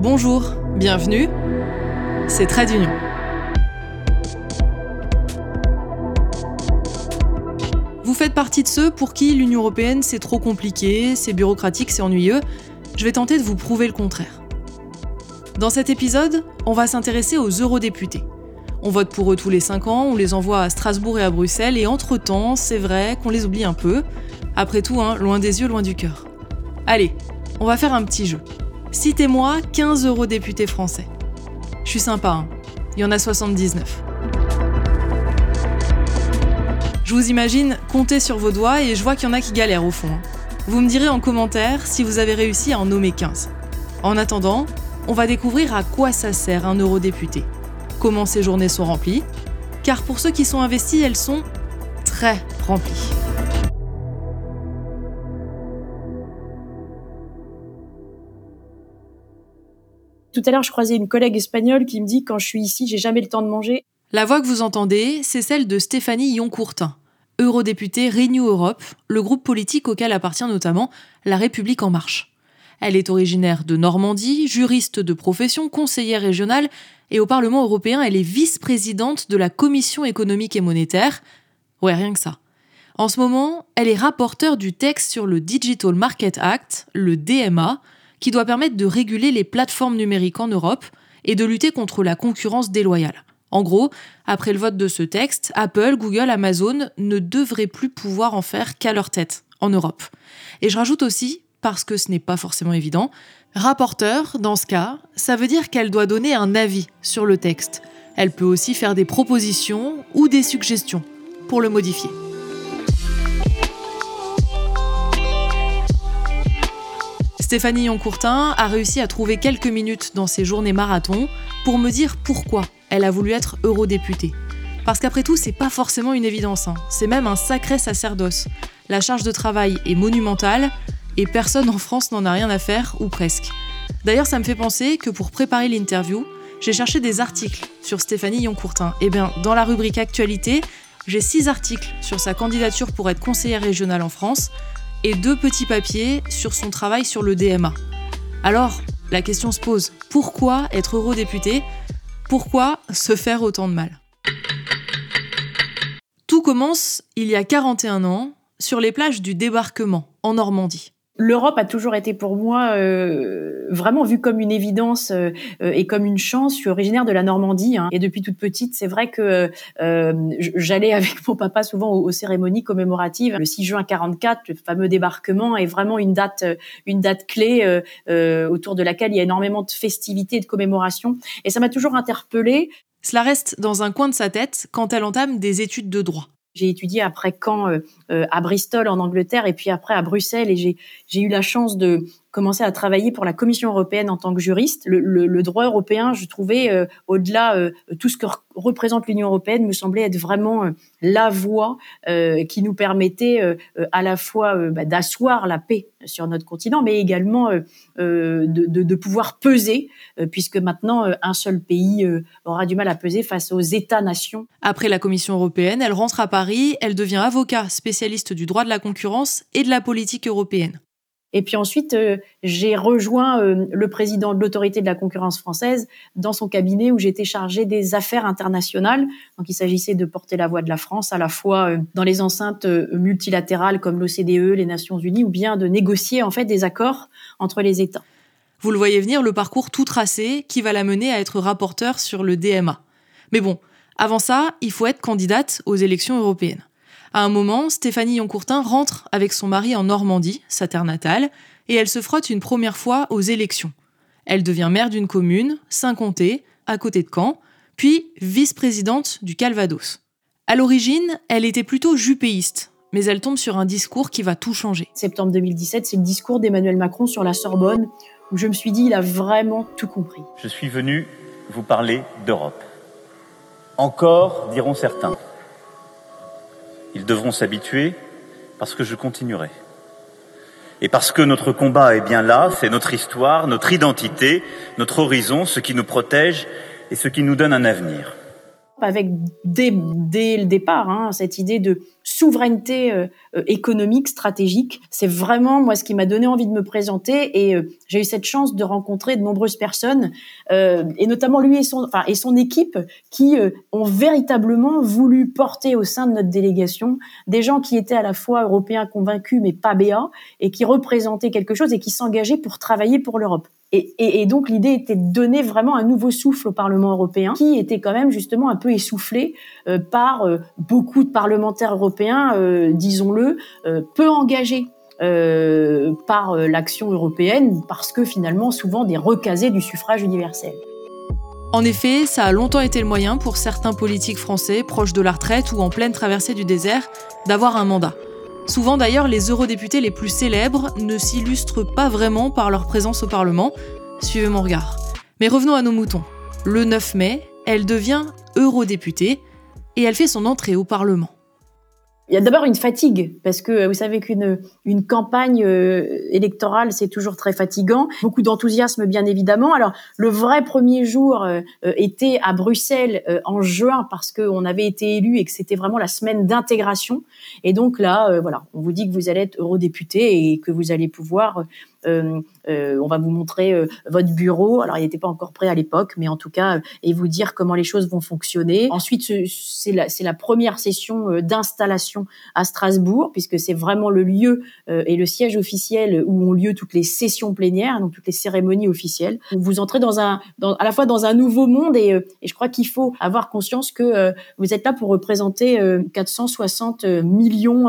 Bonjour, bienvenue, c'est Trade d'Union. Vous faites partie de ceux pour qui l'Union européenne c'est trop compliqué, c'est bureaucratique, c'est ennuyeux. Je vais tenter de vous prouver le contraire. Dans cet épisode, on va s'intéresser aux eurodéputés. On vote pour eux tous les 5 ans, on les envoie à Strasbourg et à Bruxelles, et entre-temps, c'est vrai qu'on les oublie un peu. Après tout, hein, loin des yeux, loin du cœur. Allez, on va faire un petit jeu. Citez-moi 15 eurodéputés français. Je suis sympa, hein. il y en a 79. Je vous imagine compter sur vos doigts et je vois qu'il y en a qui galèrent au fond. Hein. Vous me direz en commentaire si vous avez réussi à en nommer 15. En attendant, on va découvrir à quoi ça sert un eurodéputé, comment ces journées sont remplies, car pour ceux qui sont investis, elles sont très remplies. Tout à l'heure, je croisais une collègue espagnole qui me dit quand je suis ici, j'ai jamais le temps de manger. La voix que vous entendez, c'est celle de Stéphanie Yoncourtin, eurodéputée Renew Europe, le groupe politique auquel appartient notamment La République en marche. Elle est originaire de Normandie, juriste de profession, conseillère régionale, et au Parlement européen, elle est vice-présidente de la Commission économique et monétaire. Ouais, rien que ça. En ce moment, elle est rapporteure du texte sur le Digital Market Act, le DMA, qui doit permettre de réguler les plateformes numériques en Europe et de lutter contre la concurrence déloyale. En gros, après le vote de ce texte, Apple, Google, Amazon ne devraient plus pouvoir en faire qu'à leur tête en Europe. Et je rajoute aussi, parce que ce n'est pas forcément évident, rapporteur, dans ce cas, ça veut dire qu'elle doit donner un avis sur le texte. Elle peut aussi faire des propositions ou des suggestions pour le modifier. Stéphanie Yoncourtin a réussi à trouver quelques minutes dans ses journées marathon pour me dire pourquoi elle a voulu être eurodéputée. Parce qu'après tout, c'est pas forcément une évidence, hein. c'est même un sacré sacerdoce. La charge de travail est monumentale et personne en France n'en a rien à faire, ou presque. D'ailleurs, ça me fait penser que pour préparer l'interview, j'ai cherché des articles sur Stéphanie Yoncourtin. Et eh bien, dans la rubrique Actualité, j'ai six articles sur sa candidature pour être conseillère régionale en France, deux petits papiers sur son travail sur le DMA. Alors, la question se pose, pourquoi être eurodéputé? Pourquoi se faire autant de mal? Tout commence il y a 41 ans, sur les plages du débarquement, en Normandie l'Europe a toujours été pour moi euh, vraiment vue comme une évidence euh, et comme une chance. Je suis originaire de la Normandie hein, et depuis toute petite, c'est vrai que euh, j'allais avec mon papa souvent aux, cérémonies commémoratives. Le 6 juin 44, le fameux débarquement est vraiment une date, une date clé autour de laquelle il y a énormément de festivités et de commémorations. Et ça m'a toujours interpellée. Cela reste dans un coin de sa tête quand elle entame des études de droit. J'ai étudié après Caen euh, euh, à Bristol en Angleterre et puis après à Bruxelles et j'ai eu la chance de commencé à travailler pour la Commission européenne en tant que juriste. Le, droit européen, je trouvais, euh, au-delà euh, tout ce que représente l'Union européenne, me semblait être vraiment euh, la voie qui nous permettait à la fois bah, d'asseoir la paix sur notre continent, mais également de, de, pouvoir peser, puisque maintenant un seul pays aura du mal à peser face aux États-nations. Après la Commission européenne, elle rentre à Paris, elle devient avocat spécialiste du droit de la concurrence et de la politique européenne. Et puis ensuite, euh, j'ai rejoint euh, le président de l'autorité de la concurrence française dans son cabinet où j'étais chargée des affaires internationales. Donc il s'agissait de porter la voix de la France à la fois euh, dans les enceintes multilatérales comme l'OCDE, les Nations Unies, ou bien de négocier en fait des accords entre les États. Vous le voyez venir, le parcours tout tracé qui va la mener à être rapporteur sur le DMA. Mais bon, avant ça, il faut être candidate aux élections européennes. À un moment, Stéphanie Yoncourtin rentre avec son mari en Normandie, sa terre natale, et elle se frotte une première fois aux élections. Elle devient maire d'une commune, Saint-Comté, à côté de Caen, puis vice-présidente du Calvados. À l'origine, elle était plutôt jupéiste, mais elle tombe sur un discours qui va tout changer. Septembre 2017, c'est le discours d'Emmanuel Macron sur la Sorbonne, où je me suis dit, il a vraiment tout compris. Je suis venu vous parler d'Europe. Encore, diront certains. Ils devront s'habituer parce que je continuerai. Et parce que notre combat est bien là, c'est notre histoire, notre identité, notre horizon, ce qui nous protège et ce qui nous donne un avenir. Avec dès, le départ hein, cette idée de souveraineté euh, euh, économique, stratégique. C'est vraiment moi ce qui m'a donné envie de me présenter et euh, j'ai eu cette chance de rencontrer de nombreuses personnes et notamment lui et son, et son équipe qui ont véritablement voulu porter au sein de notre délégation des gens qui étaient à la fois européens convaincus mais pas béats et qui représentaient quelque chose et qui s'engageaient pour travailler pour l'Europe. Et, donc l'idée était de donner vraiment un nouveau souffle au Parlement européen, qui était quand même justement un peu essoufflé euh, par euh, beaucoup de parlementaires européens, euh, disons-le, peu engagés. par l'action européenne parce que finalement souvent des recasés du suffrage universel. En effet, ça a longtemps été le moyen pour certains politiques français proches de la retraite ou en pleine traversée du désert d'avoir un mandat. Souvent d'ailleurs, les eurodéputés les plus célèbres ne s'illustrent pas vraiment par leur présence au Parlement. Suivez mon regard. Mais revenons à nos moutons. Le 9 mai, elle devient eurodéputée et elle fait son entrée au Parlement. Il y a d'abord une fatigue parce que vous savez qu'une une campagne euh, électorale c'est toujours très fatigant, beaucoup d'enthousiasme bien évidemment. Alors le vrai premier jour euh, euh, était à Bruxelles en juin parce qu'on avait été élu et que c'était vraiment la semaine d'intégration. Et donc là, voilà, on vous dit que vous allez être eurodéputé et que vous allez pouvoir euh, euh, on va vous montrer euh, votre bureau. Alors, il n'était pas encore prêt à l'époque, mais en tout cas, et vous dire comment les choses vont fonctionner. Ensuite, c'est la, la, première session d'installation à Strasbourg, puisque c'est vraiment le lieu et le siège officiel où ont lieu toutes les sessions plénières, donc toutes les cérémonies officielles. Vous entrez dans un, dans, à la fois dans un nouveau monde et, et je crois qu'il faut avoir conscience que vous êtes là pour représenter 460 millions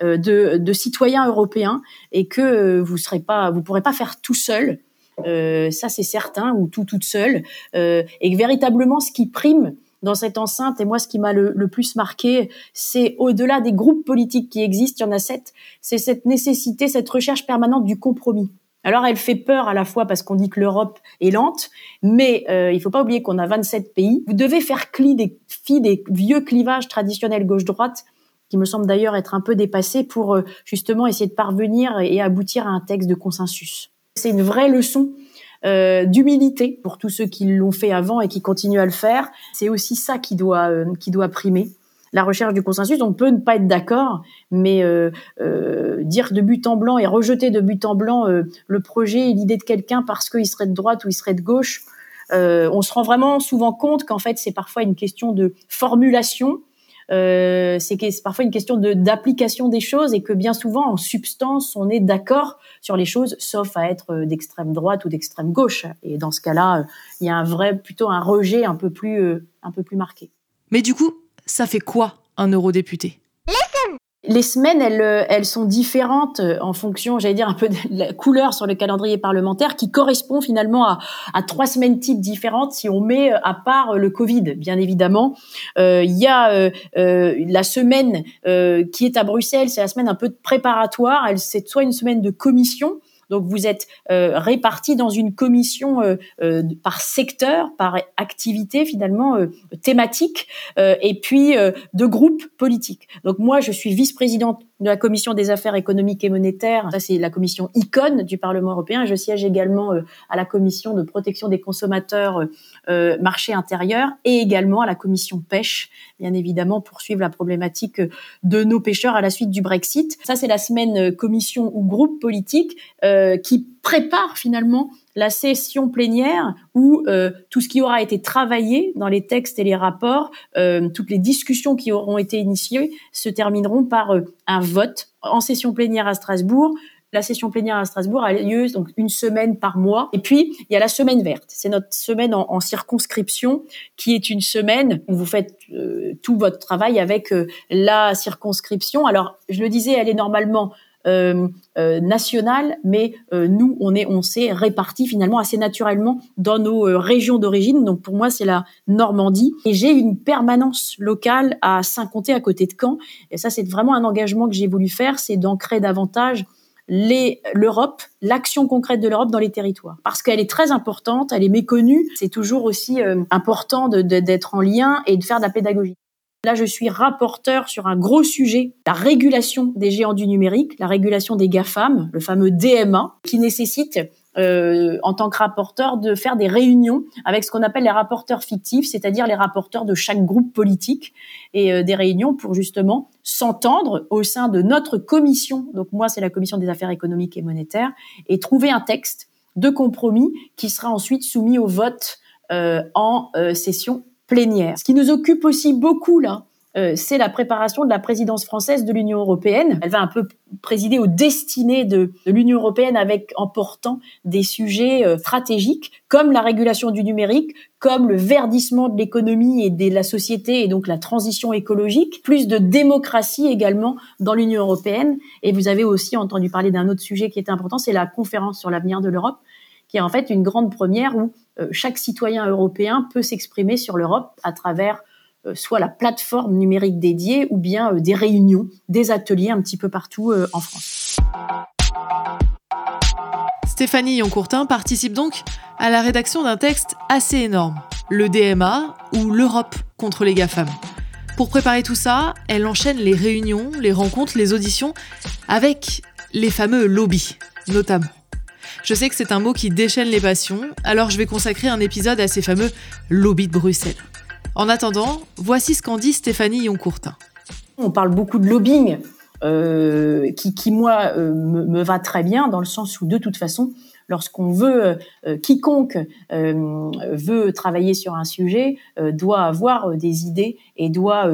de, de citoyens européens et que vous serez pas vous pourrez pas faire tout seul. Euh, ça, c'est certain, ou tout toute seule. Euh, et véritablement, ce qui prime dans cette enceinte, et moi, ce qui m'a le, plus marqué, c'est au-delà des groupes politiques qui existent, il y en a sept, c'est cette nécessité, cette recherche permanente du compromis. Alors, elle fait peur à la fois parce qu'on dit que l'Europe est lente, mais euh, il faut pas oublier qu'on a 27 pays. Vous devez faire cli des vieux clivages traditionnels gauche-droite qui me semble d'ailleurs être un peu dépassé pour euh, justement essayer de parvenir et aboutir à un texte de consensus. C'est une vraie leçon euh, d'humilité pour tous ceux qui l'ont fait avant et qui continuent à le faire. C'est aussi ça qui doit euh, qui doit primer la recherche du consensus. On peut ne pas être d'accord, mais euh, euh, dire de but en blanc et rejeter de but en blanc le projet et l'idée de quelqu'un parce qu'il serait de droite ou il serait de gauche, on se rend vraiment souvent compte qu'en fait c'est parfois une question de formulation euh, c'est parfois une question d'application des choses et que bien souvent, en substance, on est d'accord sur les choses, sauf à être euh, d'extrême droite ou d'extrême gauche. Et dans ce cas-là, euh, il y a un vrai, plutôt un rejet un peu plus, euh, un peu plus marqué. Mais du coup, ça fait quoi un eurodéputé? Les semaines, elles, euh, elles sont différentes euh, en fonction, j'allais dire, un peu de la couleur sur le calendrier parlementaire, qui correspond finalement à, trois semaines types différentes si on met euh, à part le Covid, bien évidemment. Euh, il y a euh, la semaine qui est à Bruxelles, c'est la semaine un peu préparatoire. Elle, c'est soit une semaine de commission, donc vous êtes euh, répartis dans une commission euh, euh, par secteur, par activité finalement thématique, et puis de groupes politiques. Donc moi, je suis vice-présidente de la commission des affaires économiques et monétaires. Ça, c'est la commission icône du Parlement européen. Je siège également à la commission de protection des consommateurs, marché intérieur, et également à la commission pêche, bien évidemment, pour suivre la problématique de nos pêcheurs à la suite du Brexit. Ça, c'est la semaine commission ou groupe politique. Euh, qui prépare finalement la session plénière où euh, tout ce qui aura été travaillé dans les textes et les rapports, euh, toutes les discussions qui auront été initiées se termineront par un vote en session plénière à Strasbourg. La session plénière à Strasbourg a lieu donc une semaine par mois. Et puis, il y a la semaine verte. C'est notre semaine en, circonscription qui est une semaine où vous faites tout votre travail avec la circonscription. Alors, je le disais, elle est normalement euh, euh, nationale, mais euh, nous, on est, on s'est répartis finalement assez naturellement dans nos régions d'origine. Donc pour moi, c'est la Normandie. Et j'ai une permanence locale à Saint-Comté, à côté de Caen. Et ça, c'est vraiment un engagement que j'ai voulu faire, c'est d'ancrer davantage l'Europe, l'action concrète de l'Europe dans les territoires. Parce qu'elle est très importante, elle est méconnue. C'est toujours aussi important d'être en lien et de faire de la pédagogie. Là, je suis rapporteur sur un gros sujet, la régulation des géants du numérique, la régulation des GAFAM, le fameux DMA, qui nécessite euh, en tant que rapporteur, de faire des réunions avec ce qu'on appelle les rapporteurs fictifs, c'est-à-dire les rapporteurs de chaque groupe politique, et euh, des réunions pour justement s'entendre au sein de notre commission. Donc moi, c'est la commission des affaires économiques et monétaires, et trouver un texte de compromis qui sera ensuite soumis au vote euh, en session plénière. Ce qui nous occupe aussi beaucoup là, euh, c'est la préparation de la présidence française de l'Union européenne. Elle va un peu présider aux destinées de, l'Union européenne avec en portant des sujets euh, stratégiques comme la régulation du numérique, comme le verdissement de l'économie et de la société et donc la transition écologique, plus de démocratie également dans l'Union européenne. Et vous avez aussi entendu parler d'un autre sujet qui est important, c'est la conférence sur l'avenir de l'Europe qui est en fait une grande première où chaque citoyen européen peut s'exprimer sur l'Europe à travers euh, soit la plateforme numérique dédiée ou bien euh, des réunions, des ateliers un petit peu partout euh, en France. Stéphanie Yoncourtin participe donc à la rédaction d'un texte assez énorme, le DMA ou l'Europe contre les GAFAM. Pour préparer tout ça, elle enchaîne les réunions, les rencontres, les auditions avec les fameux lobbies, notamment. Je sais que c'est un mot qui déchaîne les passions, alors je vais consacrer un épisode à ces fameux lobbies de Bruxelles. En attendant, voici ce qu'en dit Stéphanie Yoncourtin. On parle beaucoup de lobbying, euh, qui, moi, euh, me, va très bien, dans le sens où, de toute façon, lorsqu'on veut, euh, quiconque veut travailler sur un sujet, doit avoir des idées et doit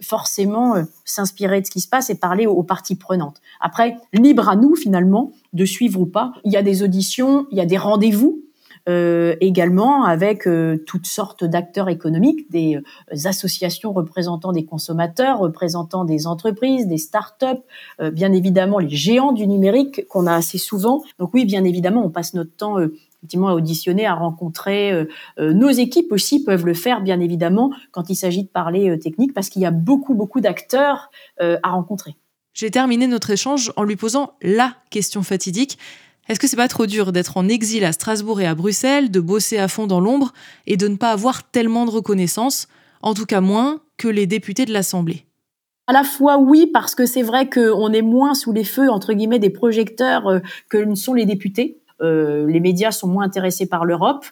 forcément s'inspirer de ce qui se passe et parler aux, parties prenantes. Après, libre à nous, finalement, de suivre ou pas. Il y a des auditions, il y a des rendez-vous euh, également avec euh, toutes sortes d'acteurs économiques, des euh, associations représentant des consommateurs, représentant des entreprises, des start-up, bien évidemment les géants du numérique qu'on a assez souvent. Donc oui, bien évidemment, on passe notre temps effectivement à auditionner, à rencontrer. nos équipes aussi peuvent le faire, bien évidemment, quand il s'agit de parler technique, parce qu'il y a beaucoup, beaucoup d'acteurs à rencontrer. J'ai terminé notre échange en lui posant la question fatidique. Est-ce que c'est pas trop dur d'être en exil à Strasbourg et à Bruxelles, de bosser à fond dans l'ombre et de ne pas avoir tellement de reconnaissance, en tout cas moins que les députés de l'Assemblée? À la fois oui parce que c'est vrai qu'on est moins sous les feux entre guillemets des projecteurs euh, que ne sont les députés. Euh, les médias sont moins intéressés par l'Europe.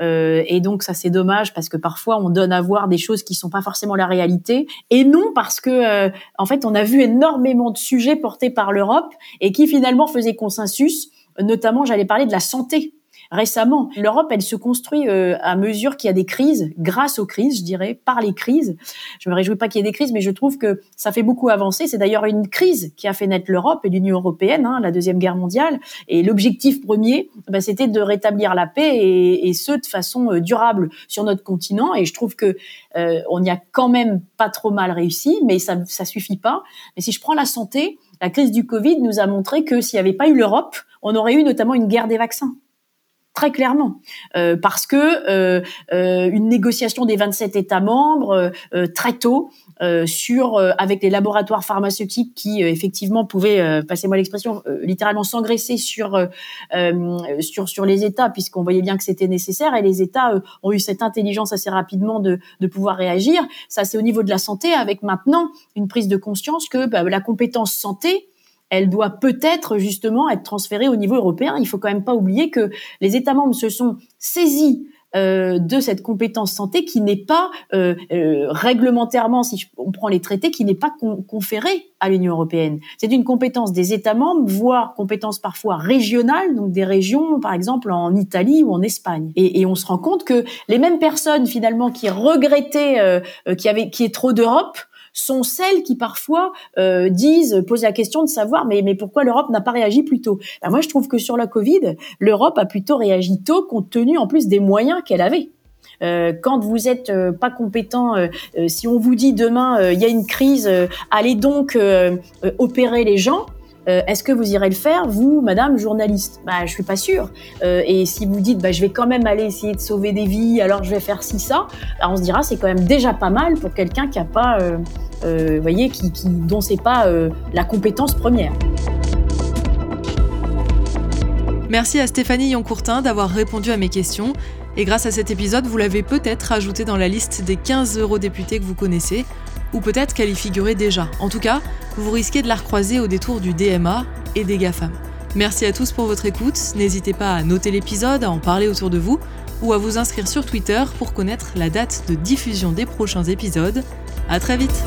Euh, et donc ça c'est dommage parce que parfois on donne à voir des choses qui sont pas forcément la réalité. Et non parce que en fait on a vu énormément de sujets portés par l'Europe et qui finalement faisaient consensus Notamment, j'allais parler de la santé. Récemment, l'Europe, elle se construit euh, à mesure qu'il y a des crises, grâce aux crises, je dirais, par les crises. Je me réjouis pas qu'il y ait des crises, mais je trouve que ça fait beaucoup avancer. C'est d'ailleurs une crise qui a fait naître l'Europe et l'Union européenne, hein, la deuxième guerre mondiale. Et l'objectif premier, bah, c'était de rétablir la paix et, et ce de façon euh, durable sur notre continent. Et je trouve que euh, on y a quand même pas trop mal réussi, mais ça, ça suffit pas. Mais si je prends la santé, la crise du Covid nous a montré que s'il n'y avait pas eu l'Europe, on aurait eu notamment une guerre des vaccins très clairement, euh, parce que euh, euh, une négociation des 27 États membres très tôt sur avec les laboratoires pharmaceutiques qui effectivement pouvaient, passez-moi l'expression, littéralement s'engraisser sur sur sur les États, puisqu'on voyait bien que c'était nécessaire, et les États ont eu cette intelligence assez rapidement de de pouvoir réagir. Ça, c'est au niveau de la santé, avec maintenant une prise de conscience que bah, la compétence santé elle doit peut-être justement être transférée au niveau européen. Il faut quand même pas oublier que les États membres se sont saisis euh, de cette compétence santé qui n'est pas euh, euh, réglementairement, si on prend les traités, qui n'est pas conférée à l'Union européenne. C'est une compétence des États membres, voire compétence parfois régionale, donc des régions, par exemple en Italie ou en Espagne. Et, et on se rend compte que les mêmes personnes finalement qui regrettaient qu'il y avait, qui est trop d'Europe, sont celles qui parfois euh, disent, posent la question de savoir, mais, mais pourquoi l'Europe n'a pas réagi plus tôt? Ben Moi, je trouve que sur la Covid, l'Europe a plutôt réagi tôt, compte tenu en plus des moyens qu'elle avait. Euh, quand vous êtes euh, pas compétent, euh, euh, si on vous dit demain il y a une crise, allez donc opérer les gens. Est-ce que vous irez le faire, vous, Madame journaliste? Bah, je suis pas sûre. et si vous dites, bah, je vais quand même aller essayer de sauver des vies, alors je vais faire ci ça, bah, on se dira c'est quand même déjà pas mal pour quelqu'un qui a pas euh, voyez, qui, qui, dont c'est pas euh, la compétence première. Merci à Stéphanie Yoncourtin d'avoir répondu à mes questions. Et grâce à cet épisode, vous l'avez peut-être ajouté dans la liste des 15 eurodéputés que vous connaissez, ou peut-être qu'elle y figurait déjà. En tout cas, vous risquez de la recroiser au détour du DMA et des GAFAM. Merci à tous pour votre écoute. N'hésitez pas à noter l'épisode, à en parler autour de vous ou à vous inscrire sur Twitter pour connaître la date de diffusion des prochains épisodes. À très vite!